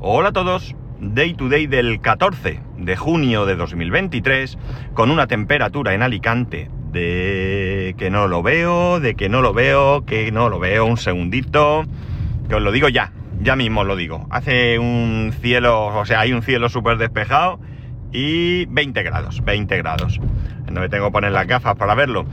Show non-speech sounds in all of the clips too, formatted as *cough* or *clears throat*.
Hola a todos, Day to Day del 14 de junio de 2023, con una temperatura en Alicante de que no lo veo, de que no lo veo, que no lo veo, un segundito, que os lo digo ya, ya mismo lo digo. Hace un cielo, o sea, hay un cielo súper despejado y 20 grados, 20 grados. No me tengo que poner las gafas para verlo.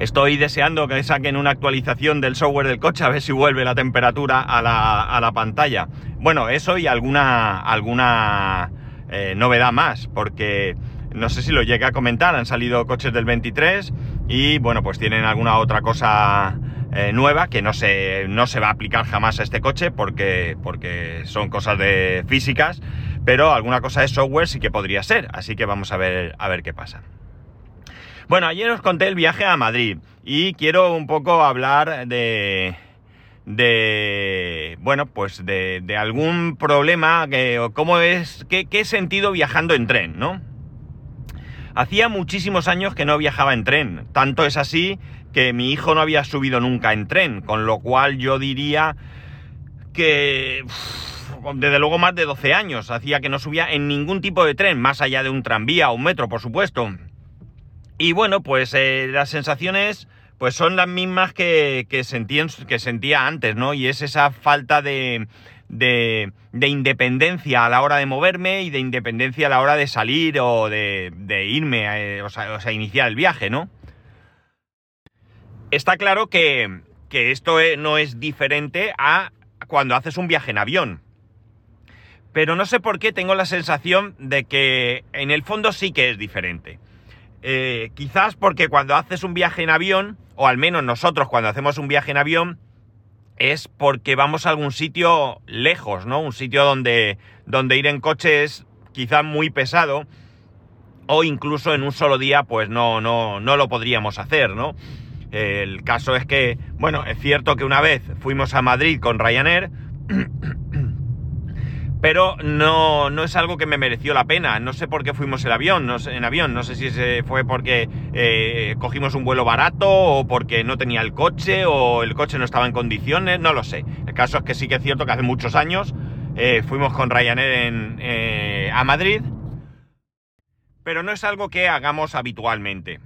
Estoy deseando que saquen una actualización del software del coche a ver si vuelve la temperatura a la, pantalla. Bueno, eso y alguna, alguna eh, novedad más, porque no sé si lo llegué a comentar, han salido coches del 23 y bueno, pues tienen alguna otra cosa eh, nueva que no se, no se va a aplicar jamás a este coche porque, porque son cosas de físicas, pero alguna cosa de software sí que podría ser, así que vamos a ver, a ver qué pasa. Bueno, ayer os conté el viaje a Madrid y quiero un poco hablar de, de bueno, pues de, algún problema, que, cómo es, qué, sentido viajando en tren, ¿no? Hacía muchísimos años que no viajaba en tren, tanto es así que mi hijo no había subido nunca en tren, con lo cual yo diría que desde luego más de 12 años hacía que no subía en ningún tipo de tren, más allá de un tranvía o un metro, por supuesto. Y bueno, pues eh, las sensaciones pues son las mismas que, que, que sentía antes, ¿no? Y es esa falta de, de, independencia a la hora de moverme y de independencia a la hora de salir o de, irme, eh, o, sea, iniciar el viaje, ¿no? Está claro que, esto e, no es diferente a cuando haces un viaje en avión. Pero no sé por qué tengo la sensación de que en el fondo sí que es diferente. Eh, quizás porque cuando haces un viaje en avión, o al menos nosotros cuando hacemos un viaje en avión, es porque vamos a algún sitio lejos, ¿no? Un sitio donde, donde ir en coche es quizás muy pesado, o incluso en un solo día, pues no, no, no lo podríamos hacer, ¿no? El caso es que, bueno, es cierto que una vez fuimos a Madrid con Ryanair, pero no, no es algo que me mereció la pena. No sé por qué fuimos en avión, no sé, en avión, no sé si fue porque eh, cogimos un vuelo barato o porque no tenía el coche o el coche no estaba en condiciones, no lo sé. El caso es que sí que es cierto que hace muchos años eh, fuimos con Ryanair eh, a Madrid, pero no es algo que hagamos habitualmente.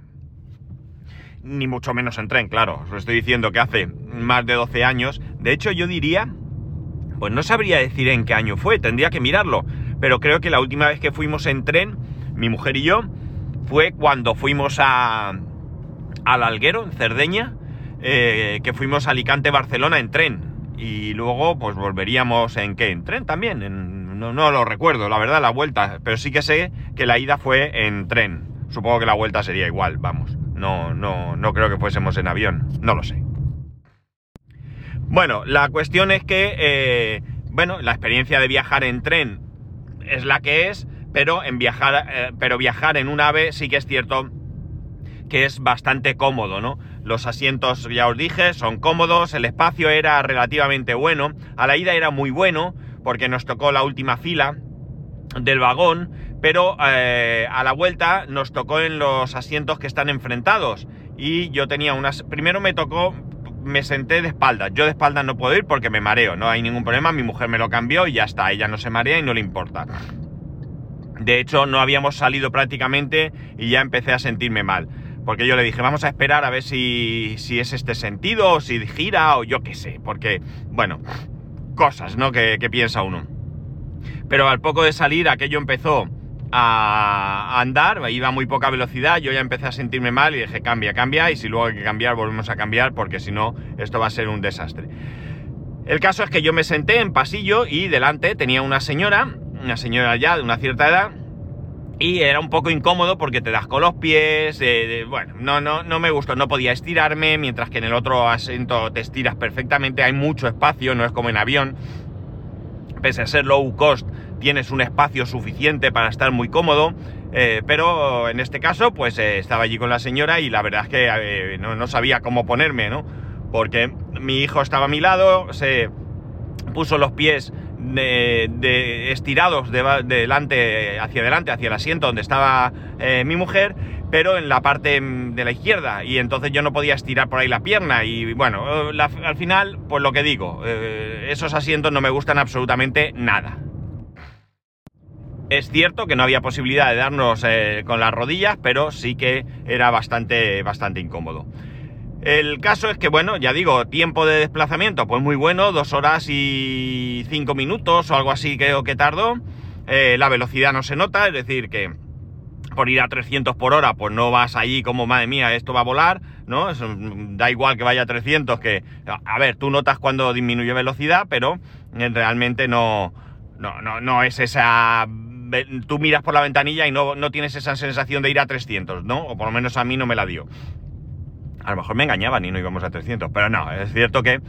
Ni mucho menos en tren, claro. Os estoy diciendo que hace más de 12 años. De hecho, yo diría pues no sabría decir en qué año fue, tendría que mirarlo. Pero creo que la última vez que fuimos en tren, mi mujer y yo, fue cuando fuimos a, al Alguero, en Cerdeña, eh, que fuimos a Alicante-Barcelona en tren. Y luego, pues volveríamos en qué? En tren también. no, no lo recuerdo, la verdad, la vuelta. Pero sí que sé que la ida fue en tren. Supongo que la vuelta sería igual, vamos. No, no, no creo que fuésemos en avión. No lo sé. Bueno, la cuestión es que, eh, bueno, la experiencia de viajar en tren es la que es, pero en viajar, eh, pero viajar en un ave sí que es cierto que es bastante cómodo, ¿no? Los asientos, ya os dije, son cómodos, el espacio era relativamente bueno, a la ida era muy bueno, porque nos tocó la última fila del vagón, pero eh, a la vuelta nos tocó en los asientos que están enfrentados. Y yo tenía unas... Primero me tocó me senté de espaldas. Yo de espaldas no puedo ir porque me mareo, no hay ningún problema. Mi mujer me lo cambió y ya está. Ella no se marea y no le importa. De hecho, no habíamos salido prácticamente y ya empecé a sentirme mal. Porque yo le dije, vamos a esperar a ver si, si es este sentido, o si gira, o yo qué sé. Porque, bueno, cosas, ¿no? Que, que piensa uno. Pero al poco de salir, aquello empezó a andar, iba a muy poca velocidad, yo ya empecé a sentirme mal y dije cambia, cambia y si luego hay que cambiar volvemos a cambiar porque si no esto va a ser un desastre. El caso es que yo me senté en pasillo y delante tenía una señora, una señora ya de una cierta edad y era un poco incómodo porque te das con los pies, bueno, no, no, no me gustó, no podía estirarme mientras que en el otro asiento te estiras perfectamente, hay mucho espacio, no es como en avión, pese a ser low cost tienes un espacio suficiente para estar muy cómodo, eh, pero en este caso pues eh, estaba allí con la señora y la verdad es que eh, no, sabía cómo ponerme, ¿no? Porque mi hijo estaba a mi lado, se puso los pies de, estirados de, delante, hacia adelante, hacia el asiento donde estaba mi mujer, pero en la parte de la izquierda, y entonces yo no podía estirar por ahí la pierna, y bueno, al final, pues lo que digo, esos asientos no me gustan absolutamente nada. Es cierto que no había posibilidad de darnos eh, con las rodillas, pero sí que era bastante, bastante incómodo. El caso es que, bueno, ya digo, tiempo de desplazamiento, pues muy bueno, dos horas y cinco minutos o algo así creo que tardó. Eh, la velocidad no se nota, es decir, que por ir a 300 por hora, pues no vas allí como, madre mía, esto va a volar, ¿no? da igual que vaya a 300, que, a ver, tú notas cuando disminuye velocidad, pero eh, realmente no, no, no, no es esa tú miras por la ventanilla y no, no, tienes esa sensación de ir a 300, ¿no? O por lo menos a mí no me la dio. A lo mejor me engañaban y no íbamos a 300, pero no, es cierto que,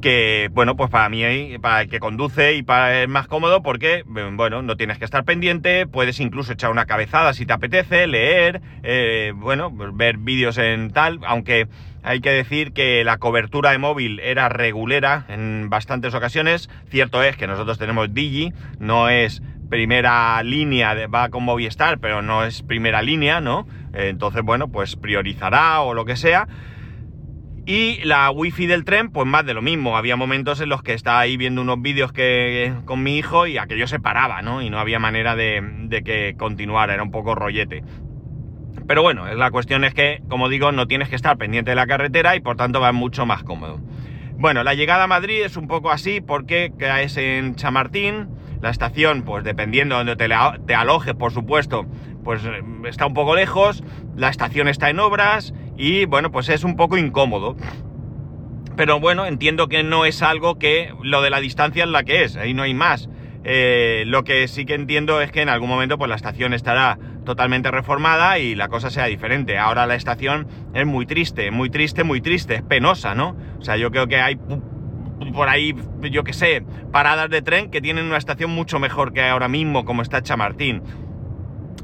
que bueno, pues para mí, para el que conduce y para es más cómodo porque, bueno, no tienes que estar pendiente, puedes incluso echar una cabezada si te apetece, leer, eh, bueno, ver vídeos en tal, aunque hay que decir que la cobertura de móvil era regulera en bastantes ocasiones. Cierto es que nosotros tenemos Digi, no es primera línea, va con Movistar, pero no es primera línea, ¿no? Entonces, bueno, pues priorizará o lo que sea. Y la wifi del tren, pues más de lo mismo. Había momentos en los que estaba ahí viendo unos vídeos que, con mi hijo y aquello se paraba, ¿no? Y no había manera de, de que continuara, era un poco rollete. Pero bueno, la cuestión es que, como digo, no tienes que estar pendiente de la carretera y por tanto va mucho más cómodo. Bueno, la llegada a Madrid es un poco así porque caes en Chamartín, la estación, pues dependiendo de donde te, alojes, por supuesto, pues eh, está un poco lejos, la estación está en obras y bueno, pues es un poco incómodo. Pero bueno, entiendo que no es algo que lo de la distancia es la que es, ahí no hay más. Eh, lo que sí que entiendo es que en algún momento pues la estación estará totalmente reformada y la cosa sea diferente. Ahora la estación es muy triste, muy triste, muy triste, es penosa, ¿no? O sea, yo creo que hay por ahí, yo qué sé, paradas de tren que tienen una estación mucho mejor que ahora mismo, como está Chamartín.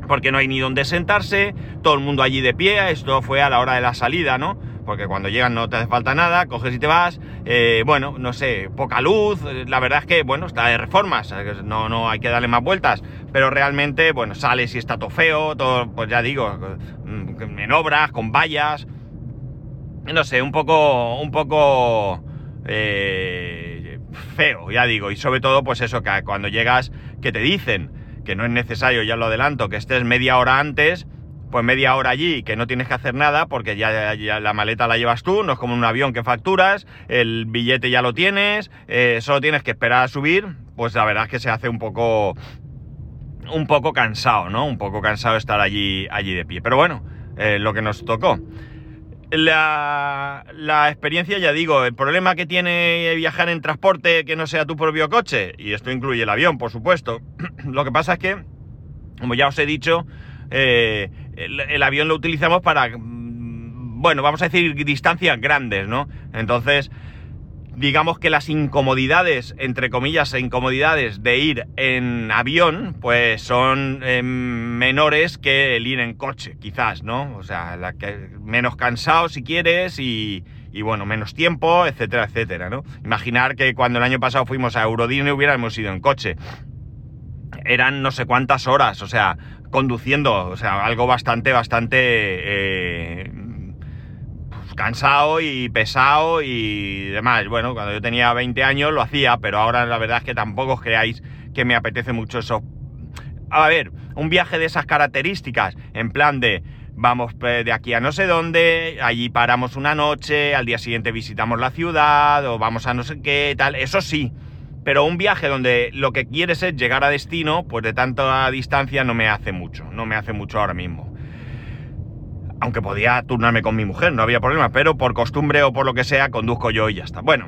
Porque no hay ni donde sentarse, todo el mundo allí de pie, esto fue a la hora de la salida, ¿no? Porque cuando llegan no te hace falta nada, coges y te vas, eh, bueno, no sé, poca luz, la verdad es que, bueno, está de reformas, no, no hay que darle más vueltas, pero realmente, bueno, sales y está todo feo, todo, pues ya digo, mm, en obras, con vallas, no sé, un poco, un poco eh, feo, ya digo, y sobre todo, pues eso, que cuando llegas, que te dicen que no es necesario, ya lo adelanto, que estés media hora antes, pues media hora allí, que no tienes que hacer nada, porque ya, la maleta la llevas tú, no es como un avión que facturas, el billete ya lo tienes, eh, solo tienes que esperar a subir, pues la verdad es que se hace un poco un poco cansado, ¿no? Un poco cansado estar allí, allí de pie. Pero bueno, eh, lo que nos tocó. La, la, experiencia, ya digo, el problema que tiene viajar en transporte que no sea tu propio coche, y esto incluye el avión, por supuesto. *clears throat* lo que pasa es que, como ya os he dicho, eh, el, avión lo utilizamos para, mm, bueno, vamos a decir distancias grandes, ¿no? Entonces, digamos que las incomodidades, entre comillas, incomodidades de ir en avión, pues son em, menores que el ir en coche, quizás, ¿no? O sea, menos cansado si quieres y, y, bueno, menos tiempo, etcétera, etcétera, ¿no? Imaginar que cuando el año pasado fuimos a Eurodine hubiéramos ido en coche. Eran no sé cuántas horas, o sea, conduciendo, o sea, algo bastante, bastante... Eh, cansado y pesado y demás. Bueno, cuando yo tenía 20 años lo hacía, pero ahora la verdad es que tampoco os creáis que me apetece mucho eso. A ver, un viaje de esas características, en plan de vamos de aquí a no sé dónde, allí paramos una noche, al día siguiente visitamos la ciudad o vamos a no sé qué, tal, eso sí. Pero un viaje donde lo que quieres es llegar a destino, pues de tanta distancia no me hace mucho, no me hace mucho ahora mismo aunque podía turnarme con mi mujer, no había problema, pero por costumbre o por lo que sea, conduzco yo y ya está. Bueno,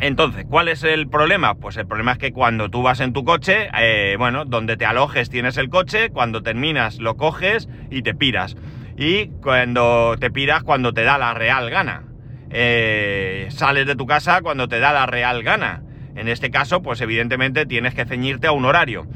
entonces, ¿cuál es el problema? Pues el problema es que cuando tú vas en tu coche, eh, bueno, donde te alojes tienes el coche, cuando terminas lo coges y te piras. Y cuando te piras, cuando te da la real gana. Eh, sales de tu casa cuando te da la real gana. En este caso, pues evidentemente tienes que ceñirte a un horario.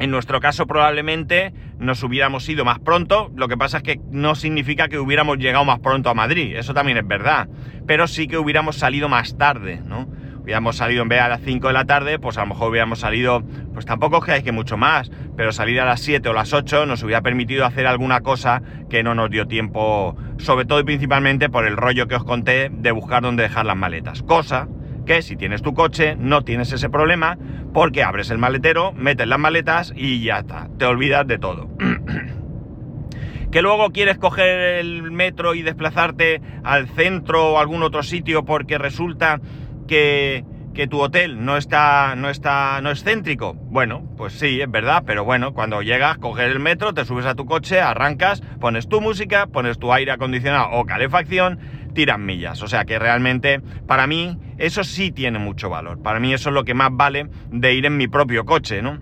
En nuestro caso probablemente nos hubiéramos ido más pronto, lo que pasa es que no significa que hubiéramos llegado más pronto a Madrid, eso también es verdad, pero sí que hubiéramos salido más tarde, ¿no? hubiéramos salido en vez de a las 5 de la tarde, pues a lo mejor hubiéramos salido, pues tampoco es que hay que mucho más, pero salir a las 7 o las 8 nos hubiera permitido hacer alguna cosa que no nos dio tiempo, sobre todo y principalmente por el rollo que os conté de buscar dónde dejar las maletas. Cosa que si tienes tu coche no tienes ese problema porque abres el maletero, metes las maletas y ya está, te olvidas de todo. *clears throat* que luego quieres coger el metro y desplazarte al centro o algún otro sitio porque resulta que, que tu hotel no está, no está, no es céntrico. Bueno, pues sí, es verdad, pero bueno, cuando llegas, coges el metro, te subes a tu coche, arrancas, pones tu música, pones tu aire acondicionado o calefacción, tiras millas. O sea que realmente, para mí, eso sí tiene mucho valor. Para mí eso es lo que más vale de ir en mi propio coche, ¿no?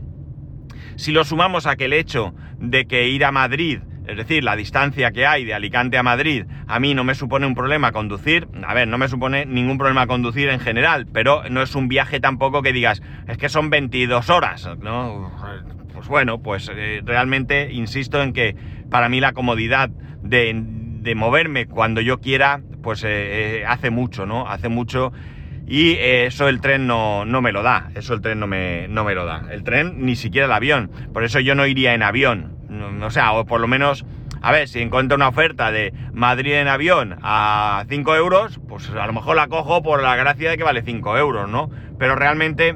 Si lo sumamos a que el hecho de que ir a Madrid es decir, la distancia que hay de Alicante a Madrid, a mí no me supone un problema conducir. A ver, no me supone ningún problema conducir en general, pero no es un viaje tampoco que digas, es que son 22 horas, ¿no? Pues bueno, pues eh, realmente insisto en que para mí la comodidad de, moverme cuando yo quiera, pues eh, eh, hace mucho, ¿no? Hace mucho. Y eso el tren no, no, me lo da, eso el tren no me, no me lo da. El tren ni siquiera el avión, por eso yo no iría en avión o sea, o por lo menos, a ver, si encuentro una oferta de Madrid en avión a 5 euros, pues a lo mejor la cojo por la gracia de que vale 5 euros, ¿no? Pero realmente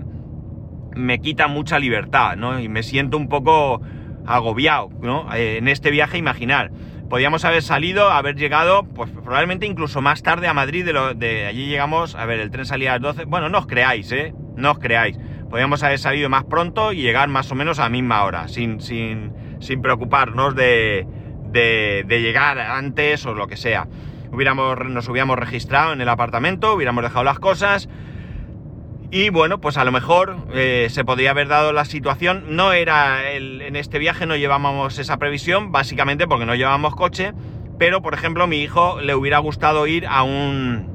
me quita mucha libertad, ¿no? Y me siento un poco agobiado, ¿no? Eh, en este viaje, imaginar. Podíamos haber salido, haber llegado, pues probablemente incluso más tarde a Madrid, de, lo, de allí llegamos, a ver, el tren salía a las 12, bueno, no os creáis, ¿eh? No os creáis. Podíamos haber salido más pronto y llegar más o menos a la misma hora, sin, sin, sin preocuparnos de, llegar antes o lo que sea. Hubiéramos, nos hubiéramos registrado en el apartamento, hubiéramos dejado las cosas y bueno, pues a lo mejor eh, se podría haber dado la situación. No era en este viaje, no llevábamos esa previsión, básicamente porque no llevábamos coche, pero por ejemplo, mi hijo le hubiera gustado ir a un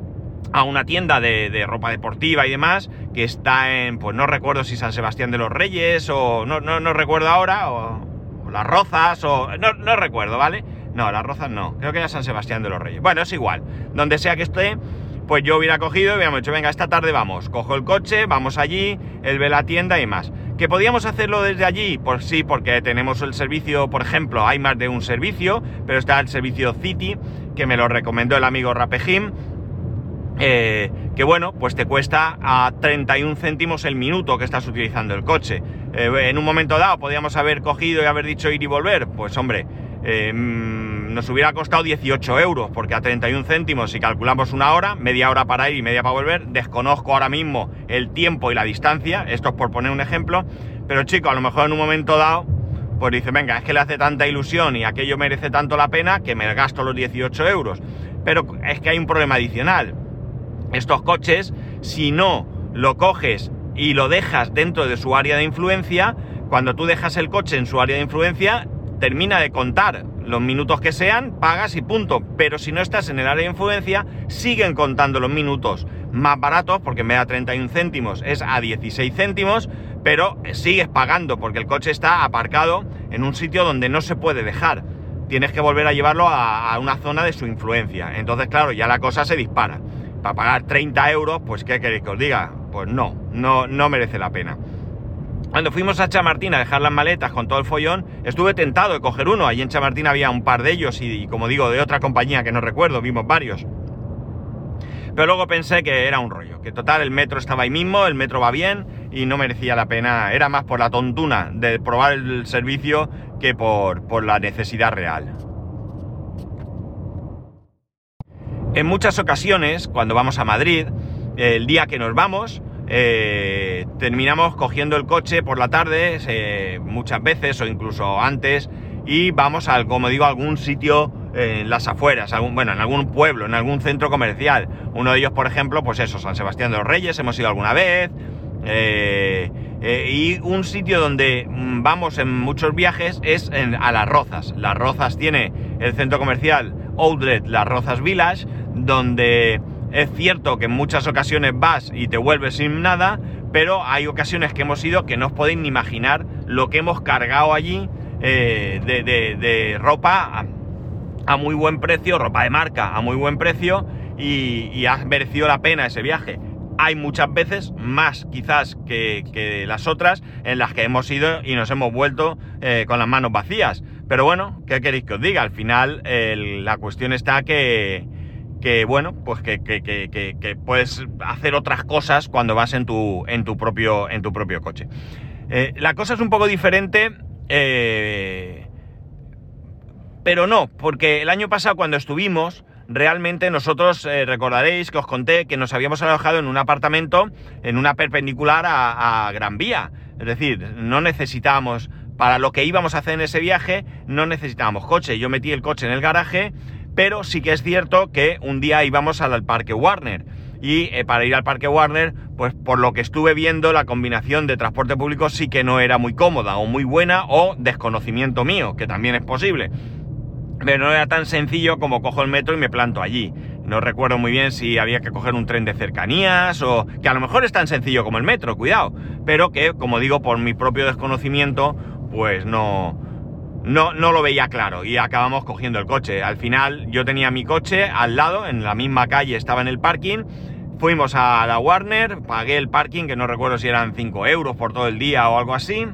a una tienda de, ropa deportiva y demás que está en, pues no recuerdo si San Sebastián de los Reyes o no, no, no recuerdo ahora, o, las Rozas, o. No, recuerdo, ¿vale? No, las Rozas no. Creo que era San Sebastián de los Reyes. Bueno, es igual. Donde sea que esté, pues yo hubiera cogido y hubiéramos dicho, venga, esta tarde vamos. Cojo el coche, vamos allí, él ve la tienda y más. ¿Que podíamos hacerlo desde allí? Pues sí, porque tenemos el servicio, por ejemplo, hay más de un servicio, pero está el servicio City, que me lo recomendó el amigo Rapejim. Eh, que bueno, pues te cuesta a 31 céntimos el minuto que estás utilizando el coche. Eh, en un momento dado podíamos haber cogido y haber dicho ir y volver, pues hombre, eh, nos hubiera costado 18 euros, porque a 31 céntimos, si calculamos una hora, media hora para ir y media para volver, desconozco ahora mismo el tiempo y la distancia, esto es por poner un ejemplo, pero chico, a lo mejor en un momento dado, pues dice, venga, es que le hace tanta ilusión y aquello merece tanto la pena que me gasto los 18 euros. Pero es que hay un problema adicional estos coches, si no lo coges y lo dejas dentro de su área de influencia, cuando tú dejas el coche en su área de influencia, termina de contar los minutos que sean, pagas y punto. Pero si no estás en el área de influencia, siguen contando los minutos más baratos, porque en vez de a 31 céntimos es a 16 céntimos, pero sigues pagando porque el coche está aparcado en un sitio donde no se puede dejar. Tienes que volver a llevarlo a, a una zona de su influencia. Entonces, claro, ya la cosa se dispara para pagar 30 euros, pues ¿qué queréis que os diga? Pues no, no, no merece la pena. Cuando fuimos a Chamartín a dejar las maletas con todo el follón, estuve tentado de coger uno. Allí en Chamartín había un par de ellos y, como digo, de otra compañía que no recuerdo, vimos varios. Pero luego pensé que era un rollo, que total el metro estaba ahí mismo, el metro va bien y no merecía la pena, era más por la tontuna de probar el servicio que por, por la necesidad real. En muchas ocasiones, cuando vamos a Madrid, el día que nos vamos, eh, terminamos cogiendo el coche por la tarde, eh, muchas veces o incluso antes, y vamos al, como digo, a algún sitio en las afueras, algún, bueno, en algún pueblo, en algún centro comercial. Uno de ellos, por ejemplo, pues eso, San Sebastián de los Reyes, hemos ido alguna vez. Eh, y un sitio donde mm, vamos en muchos viajes es a Las Rozas. Las Rozas tiene el centro comercial Outlet Las Rozas Village, donde es cierto que en muchas ocasiones vas y te vuelves sin nada, pero hay ocasiones que hemos ido que no os podéis ni imaginar lo que hemos cargado allí eh, de, ropa a, muy buen precio, ropa de marca a muy buen precio y, ha merecido la pena ese viaje. hay muchas veces, más quizás que, las otras, en las que hemos ido y nos hemos vuelto eh, con las manos vacías. Pero bueno, ¿qué queréis que os diga? Al final la cuestión está que, que bueno, pues que, que, puedes hacer otras cosas cuando vas en tu, en tu, propio, en tu propio coche. Eh, la cosa es un poco diferente, eh, pero no, porque el año pasado cuando estuvimos, realmente nosotros eh, recordaréis que os conté que nos habíamos alojado en un apartamento en una perpendicular a, Gran Vía. Es decir, no necesitábamos, para lo que íbamos a hacer en ese viaje, no necesitábamos coche. Yo metí el coche en el garaje, pero sí que es cierto que un día íbamos al, Parque Warner. Y eh, para ir al Parque Warner, pues por lo que estuve viendo, la combinación de transporte público sí que no era muy cómoda o muy buena o desconocimiento mío, que también es posible. Pero no era tan sencillo como cojo el metro y me planto allí. No recuerdo muy bien si había que coger un tren de cercanías o que a lo mejor es tan sencillo como el metro, cuidado. Pero que, como digo, por mi propio desconocimiento, pues no, no, no lo veía claro y acabamos cogiendo el coche. Al final yo tenía mi coche al lado, en la misma calle estaba en el parking. Fuimos a la Warner, pagué el parking, que no recuerdo si eran 5 euros por todo el día o algo así.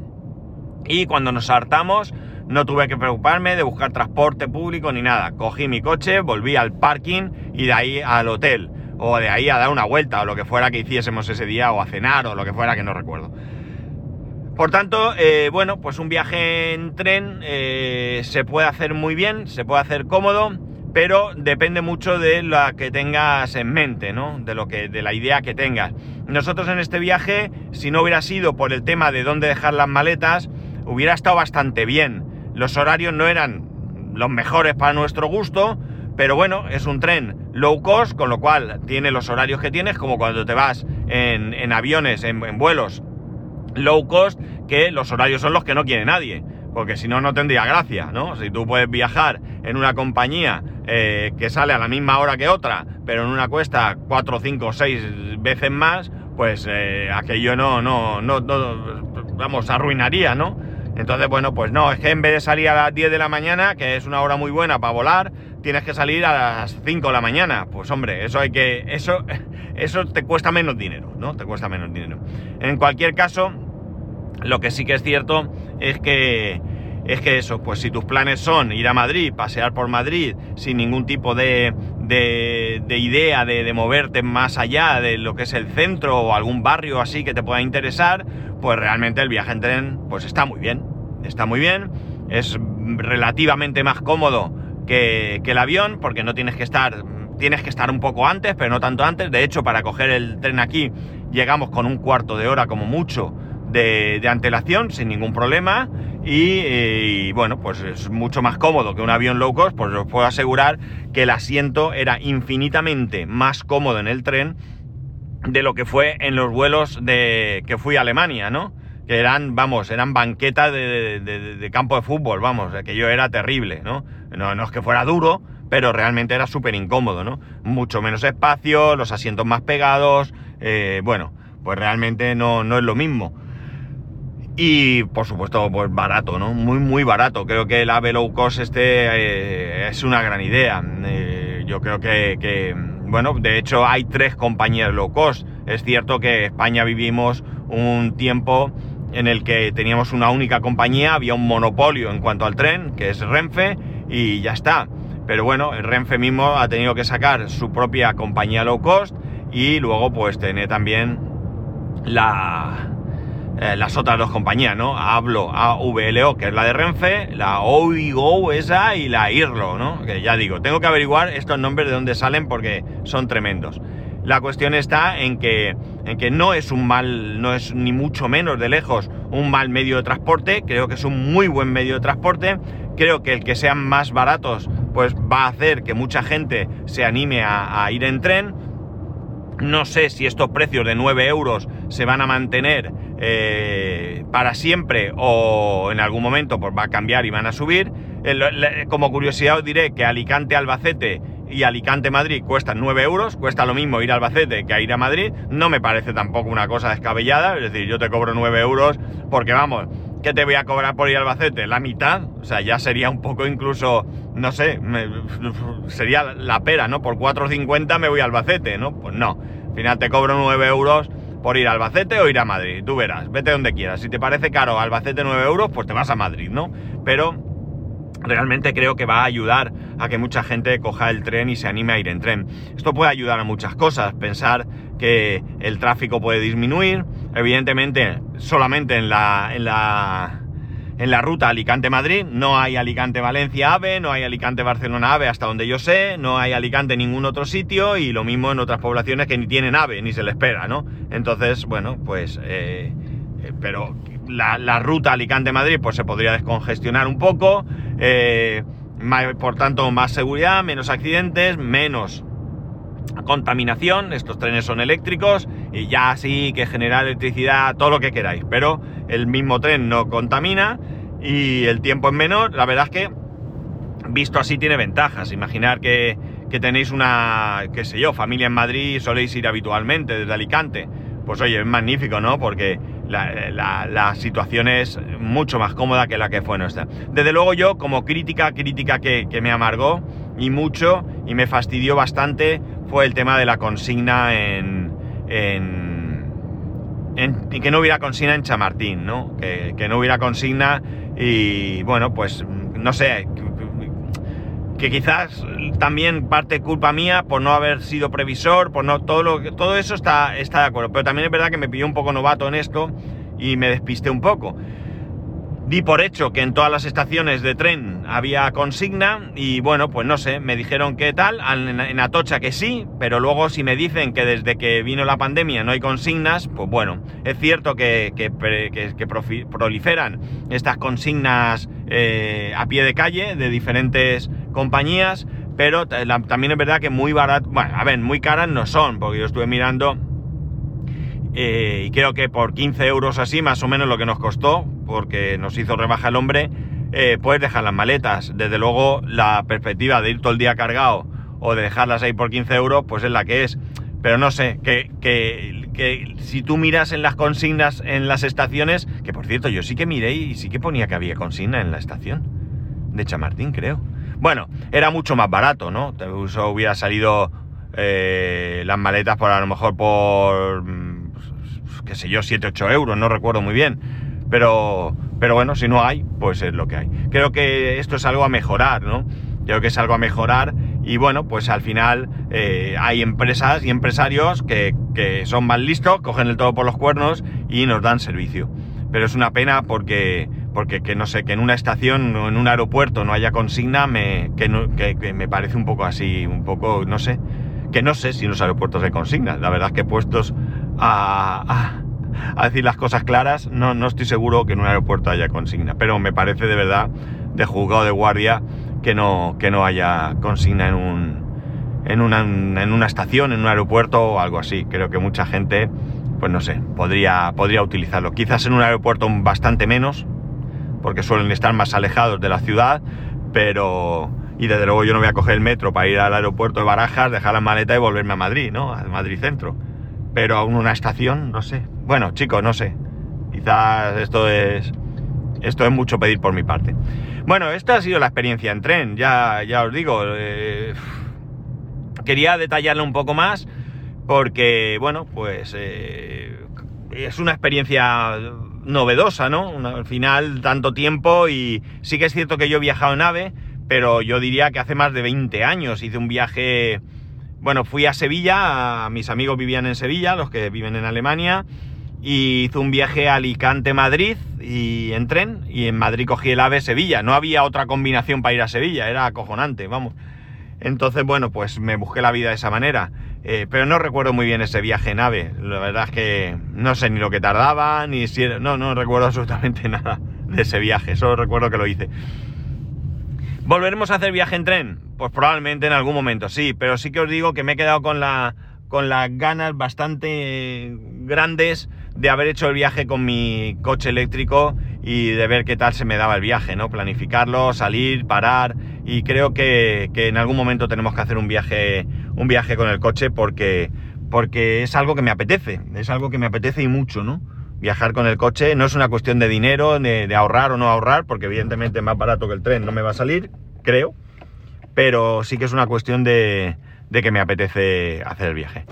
Y cuando nos hartamos, no tuve que preocuparme de buscar transporte público ni nada. Cogí mi coche, volví al parking y de ahí al hotel. O de ahí a dar una vuelta o lo que fuera que hiciésemos ese día o a cenar o lo que fuera que no recuerdo. Por tanto, eh, bueno, pues un viaje en tren eh, se puede hacer muy bien, se puede hacer cómodo, pero depende mucho de lo que tengas en mente, ¿no? De lo que, de la idea que tengas. Nosotros en este viaje, si no hubiera sido por el tema de dónde dejar las maletas, hubiera estado bastante bien. Los horarios no eran los mejores para nuestro gusto, pero bueno, es un tren low cost, con lo cual tiene los horarios que tienes, como cuando te vas en, aviones, en, vuelos low cost, que los horarios son los que no quiere nadie, porque si no, no tendría gracia, ¿no? Si tú puedes viajar en una compañía eh, que sale a la misma hora que otra, pero en una cuesta 4, 5, 6 veces más, pues eh, aquello no, no, no, no, vamos, arruinaría, ¿no? Entonces, bueno, pues no, es que en vez de salir a las 10 de la mañana, que es una hora muy buena para volar, tienes que salir a las 5 de la mañana. Pues hombre, eso hay que. Eso, *laughs* eso te cuesta menos dinero, ¿no? Te cuesta menos dinero. En cualquier caso, lo que sí que es cierto es que. Es que eso, pues si tus planes son ir a Madrid, pasear por Madrid, sin ningún tipo de, de, de idea de, de moverte más allá de lo que es el centro o algún barrio así que te pueda interesar, pues realmente el viaje en tren pues está muy bien. Está muy bien, es relativamente más cómodo que, el avión porque no tienes que estar tienes que estar un poco antes, pero no tanto antes. De hecho, para coger el tren aquí llegamos con un cuarto de hora como mucho de, antelación, sin ningún problema. Y, bueno, pues es mucho más cómodo que un avión low cost, pues os puedo asegurar que el asiento era infinitamente más cómodo en el tren de lo que fue en los vuelos de que fui a Alemania, ¿no? Que eran, vamos, eran banquetas de, campo de fútbol, vamos, aquello era terrible, ¿no? ¿no? No es que fuera duro, pero realmente era súper incómodo, ¿no? Mucho menos espacio, los asientos más pegados, eh, bueno, pues realmente no, no es lo mismo. Y por supuesto, pues barato, ¿no? Muy, muy barato. Creo que el AVE Low Cost este eh, es una gran idea. Eh, yo creo que, bueno, de hecho hay tres compañías low cost. Es cierto que España vivimos un tiempo en el que teníamos una única compañía, había un monopolio en cuanto al tren, que es Renfe, y ya está. Pero bueno, el Renfe mismo ha tenido que sacar su propia compañía low cost y luego pues tiene también la, eh, las otras dos compañías, ¿no? Hablo AVLO, que es la de Renfe, la OIGO esa y la IRLO, ¿no? Que ya digo, tengo que averiguar estos nombres de dónde salen porque son tremendos. La cuestión está en que, en que no es un mal, no es ni mucho menos de lejos un mal medio de transporte, creo que es un muy buen medio de transporte, creo que el que sean más baratos pues va a hacer que mucha gente se anime a ir en tren, no sé si estos precios de 9 euros se van a mantener eh, para siempre o en algún momento pues va a cambiar y van a subir. Como curiosidad os diré que Alicante Albacete y Alicante Madrid cuestan 9 euros, cuesta lo mismo ir a Albacete que a ir a Madrid. No me parece tampoco una cosa descabellada, es decir, yo te cobro 9 euros porque vamos, ¿qué te voy a cobrar por ir a Albacete? La mitad, o sea, ya sería un poco incluso, no sé, sería la pera, ¿no? Por 4,50 me voy a Albacete, ¿no? Pues no Al final te cobro 9 euros por ir a Albacete o ir a Madrid. Tú verás, vete donde quieras. Si te parece caro Albacete 9 euros, pues te vas a Madrid, ¿no? Pero realmente creo que va a ayudar a que mucha gente coja el tren y se anime a ir en tren. Esto puede ayudar a muchas cosas, pensar que el tráfico puede disminuir, evidentemente solamente en la, en la, en la ruta Alicante-Madrid, no hay Alicante-Valencia-AVE, no hay Alicante-Barcelona-AVE hasta donde yo sé, no hay Alicante en ningún otro sitio y lo mismo en otras poblaciones que ni tienen AVE, ni se le espera, ¿no? Entonces, bueno, pues... Eh, eh, pero la, ruta Alicante-Madrid pues se podría descongestionar un poco, eh, por tanto más seguridad, menos accidentes, menos contaminación, estos trenes son eléctricos y ya sí que genera electricidad, todo lo que queráis, pero el mismo tren no contamina y el tiempo es menor, la verdad es que visto así tiene ventajas, imaginar que, que tenéis una, qué sé yo, familia en Madrid y soléis ir habitualmente desde Alicante, pues oye, es magnífico, ¿no? Porque la, situación es mucho más cómoda que la que fue nuestra. Desde luego yo, como crítica, crítica que, me amargó y mucho y me fastidió bastante, fue el tema de la consigna en... en, en que no hubiera consigna en Chamartín, ¿no? Que, que no hubiera consigna y bueno, pues no sé, que quizás también parte culpa mía por no haber sido previsor, por no todo lo todo eso está está de acuerdo, pero también es verdad que me pilló un poco novato en esto y me despisté un poco. Di por hecho que en todas las estaciones de tren había consigna y bueno, pues no sé, me dijeron que tal, en, Atocha que sí, pero luego si me dicen que desde que vino la pandemia no hay consignas, pues bueno, es cierto que, proliferan estas consignas eh, a pie de calle de diferentes compañías, pero también es verdad que muy barato, bueno, a ver, muy caras no son, porque yo estuve mirando eh, y creo que por 15 euros así, más o menos lo que nos costó, porque nos hizo rebaja el hombre, eh, puedes dejar las maletas. Desde luego, la perspectiva de ir todo el día cargado o de dejarlas ahí por 15 euros, pues es la que es. Pero no sé, que, que, que, si tú miras en las consignas en las estaciones, que por cierto, yo sí que miré y sí que ponía que había consigna en la estación de Chamartín, creo. Bueno, era mucho más barato, ¿no? Eso hubiera salido eh, las maletas por a lo mejor por qué sé yo, 7, 8 euros, no recuerdo muy bien. Pero, pero bueno, si no hay, pues es lo que hay. Creo que esto es algo a mejorar, ¿no? Creo que es algo a mejorar y bueno, pues al final eh, hay empresas y empresarios que, son más listos, cogen el todo por los cuernos y nos dan servicio. Pero es una pena porque, porque que no sé, que en una estación o en un aeropuerto no haya consigna, me, que, me parece un poco así, un poco, no sé, que no sé si en los aeropuertos hay consigna. La verdad es que puestos a, decir las cosas claras, no, no estoy seguro que en un aeropuerto haya consigna, pero me parece de verdad de juzgado de guardia que no, que no haya consigna en un, en una, en una estación, en un aeropuerto o algo así. Creo que mucha gente, pues no sé, podría, podría utilizarlo. Quizás en un aeropuerto bastante menos, porque suelen estar más alejados de la ciudad, pero... Y desde luego yo no voy a coger el metro para ir al aeropuerto de Barajas, dejar la maleta y volverme a Madrid, ¿no? Al Madrid Centro pero aún una estación, no sé. Bueno, chicos, no sé. Quizás esto es. Esto es mucho pedir por mi parte. Bueno, esta ha sido la experiencia en tren, ya, ya os digo. Eh, *sighs* quería detallarlo un poco más porque, bueno, pues eh, es una experiencia novedosa, ¿no? Al final, tanto tiempo y sí que es cierto que yo he viajado en AVE, pero yo diría que hace más de 20 años hice un viaje bueno, fui a Sevilla, mis amigos vivían en Sevilla, los que viven en Alemania, y hice un viaje a Alicante-Madrid y en tren, y en Madrid cogí el AVE Sevilla. No había otra combinación para ir a Sevilla, era acojonante, vamos. Entonces, bueno, pues me busqué la vida de esa manera. Eh, pero no recuerdo muy bien ese viaje en AVE. La verdad es que no sé ni lo que tardaba, ni si era... No, no recuerdo *laughs* absolutamente nada de ese viaje. Solo recuerdo que lo hice. ¿Volveremos a hacer viaje en tren? Pues probablemente en algún momento, sí, pero sí que os digo que me he quedado con la con las ganas bastante grandes de haber hecho el viaje con mi coche eléctrico y de ver qué tal se me daba el viaje, ¿no? Planificarlo, salir, parar y creo que, que en algún momento tenemos que hacer un viaje, un viaje con el coche porque, porque es algo que me apetece, es algo que me apetece y mucho, ¿no? viajar con el coche. No es una cuestión de dinero, de, ahorrar o no ahorrar, porque evidentemente más barato que el tren no me va a salir, creo. Pero sí que es una cuestión de, que me apetece hacer el viaje.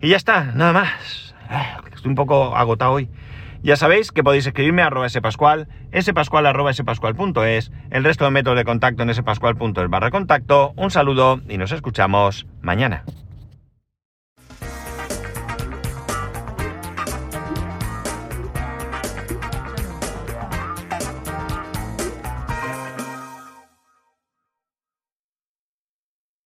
Y ya está, nada más. Ah, estoy un poco agotado hoy. Ya sabéis que podéis escribirme a arroba spascual, spascual arroba spascual el resto de métodos de contacto en spascual.es barra contacto. Un saludo y nos escuchamos mañana.